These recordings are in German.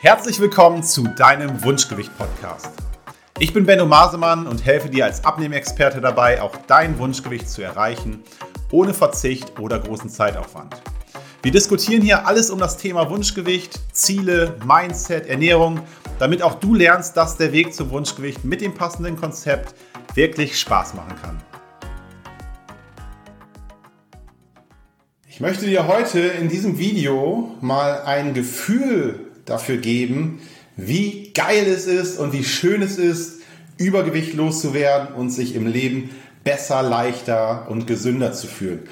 Herzlich willkommen zu deinem Wunschgewicht-Podcast. Ich bin Benno Masemann und helfe dir als Abnehmexperte dabei, auch dein Wunschgewicht zu erreichen, ohne Verzicht oder großen Zeitaufwand. Wir diskutieren hier alles um das Thema Wunschgewicht, Ziele, Mindset, Ernährung, damit auch du lernst, dass der Weg zum Wunschgewicht mit dem passenden Konzept wirklich Spaß machen kann. Ich möchte dir heute in diesem Video mal ein Gefühl dafür geben, wie geil es ist und wie schön es ist, Übergewicht loszuwerden und sich im Leben besser, leichter und gesünder zu fühlen.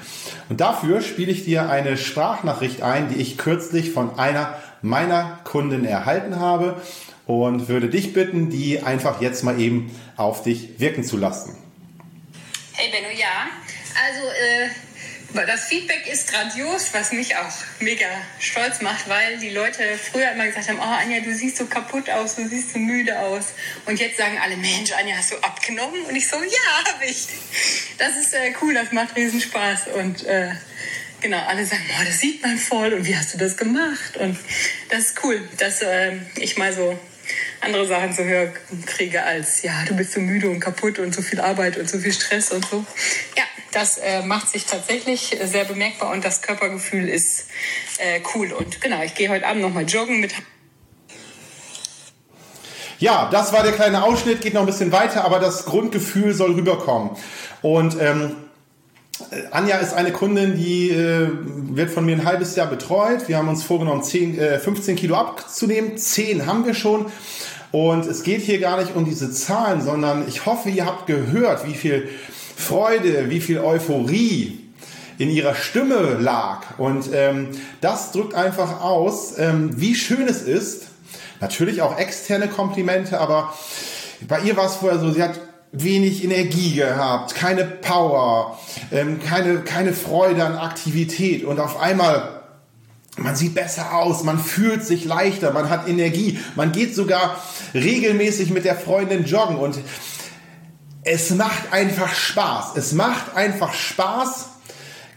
Und dafür spiele ich dir eine Sprachnachricht ein, die ich kürzlich von einer meiner Kunden erhalten habe und würde dich bitten, die einfach jetzt mal eben auf dich wirken zu lassen. Hey Benno, ja. Also äh, das Feedback ist grandios, was mich auch mega stolz macht, weil die Leute früher immer gesagt haben, oh Anja, du siehst so kaputt aus, du siehst so müde aus. Und jetzt sagen alle, Mensch, Anja, hast du abgenommen? Und ich so, ja, habe ich. Das ist äh, cool, das macht riesen Spaß. Und äh, genau, alle sagen, oh, das sieht man voll und wie hast du das gemacht? Und das ist cool, dass äh, ich mal so andere Sachen zu hören kriege als, ja, du bist so müde und kaputt und so viel Arbeit und so viel Stress und so. Ja, das äh, macht sich tatsächlich sehr bemerkbar und das Körpergefühl ist äh, cool. Und genau, ich gehe heute Abend nochmal joggen mit. Ja, das war der kleine Ausschnitt, geht noch ein bisschen weiter, aber das Grundgefühl soll rüberkommen. Und ähm, Anja ist eine Kundin, die äh, wird von mir ein halbes Jahr betreut. Wir haben uns vorgenommen, 10, äh, 15 Kilo abzunehmen. 10 haben wir schon. Und es geht hier gar nicht um diese Zahlen, sondern ich hoffe, ihr habt gehört, wie viel Freude, wie viel Euphorie in ihrer Stimme lag. Und ähm, das drückt einfach aus, ähm, wie schön es ist. Natürlich auch externe Komplimente, aber bei ihr war es vorher so, sie hat wenig Energie gehabt, keine Power, ähm, keine, keine Freude an Aktivität und auf einmal man sieht besser aus, man fühlt sich leichter, man hat Energie, man geht sogar regelmäßig mit der Freundin joggen und es macht einfach Spaß. Es macht einfach Spaß,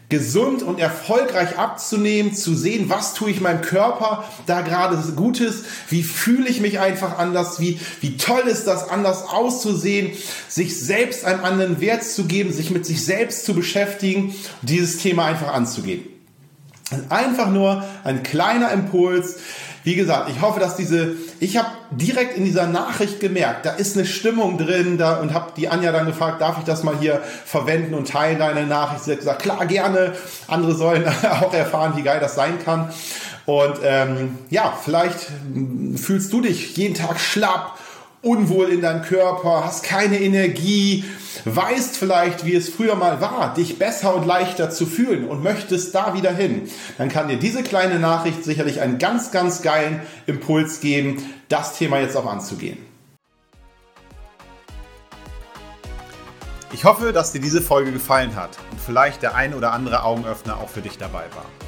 gesund und erfolgreich abzunehmen, zu sehen, was tue ich meinem Körper da gerade Gutes, wie fühle ich mich einfach anders, wie, wie toll ist das, anders auszusehen, sich selbst einen anderen Wert zu geben, sich mit sich selbst zu beschäftigen dieses Thema einfach anzugehen. Einfach nur ein kleiner Impuls. Wie gesagt, ich hoffe, dass diese, ich habe direkt in dieser Nachricht gemerkt, da ist eine Stimmung drin da, und habe die Anja dann gefragt, darf ich das mal hier verwenden und teilen, deine Nachricht. Sie hat gesagt, klar, gerne. Andere sollen auch erfahren, wie geil das sein kann. Und ähm, ja, vielleicht fühlst du dich jeden Tag schlapp unwohl in deinem Körper, hast keine Energie, weißt vielleicht, wie es früher mal war, dich besser und leichter zu fühlen und möchtest da wieder hin, dann kann dir diese kleine Nachricht sicherlich einen ganz, ganz geilen Impuls geben, das Thema jetzt auch anzugehen. Ich hoffe, dass dir diese Folge gefallen hat und vielleicht der ein oder andere Augenöffner auch für dich dabei war.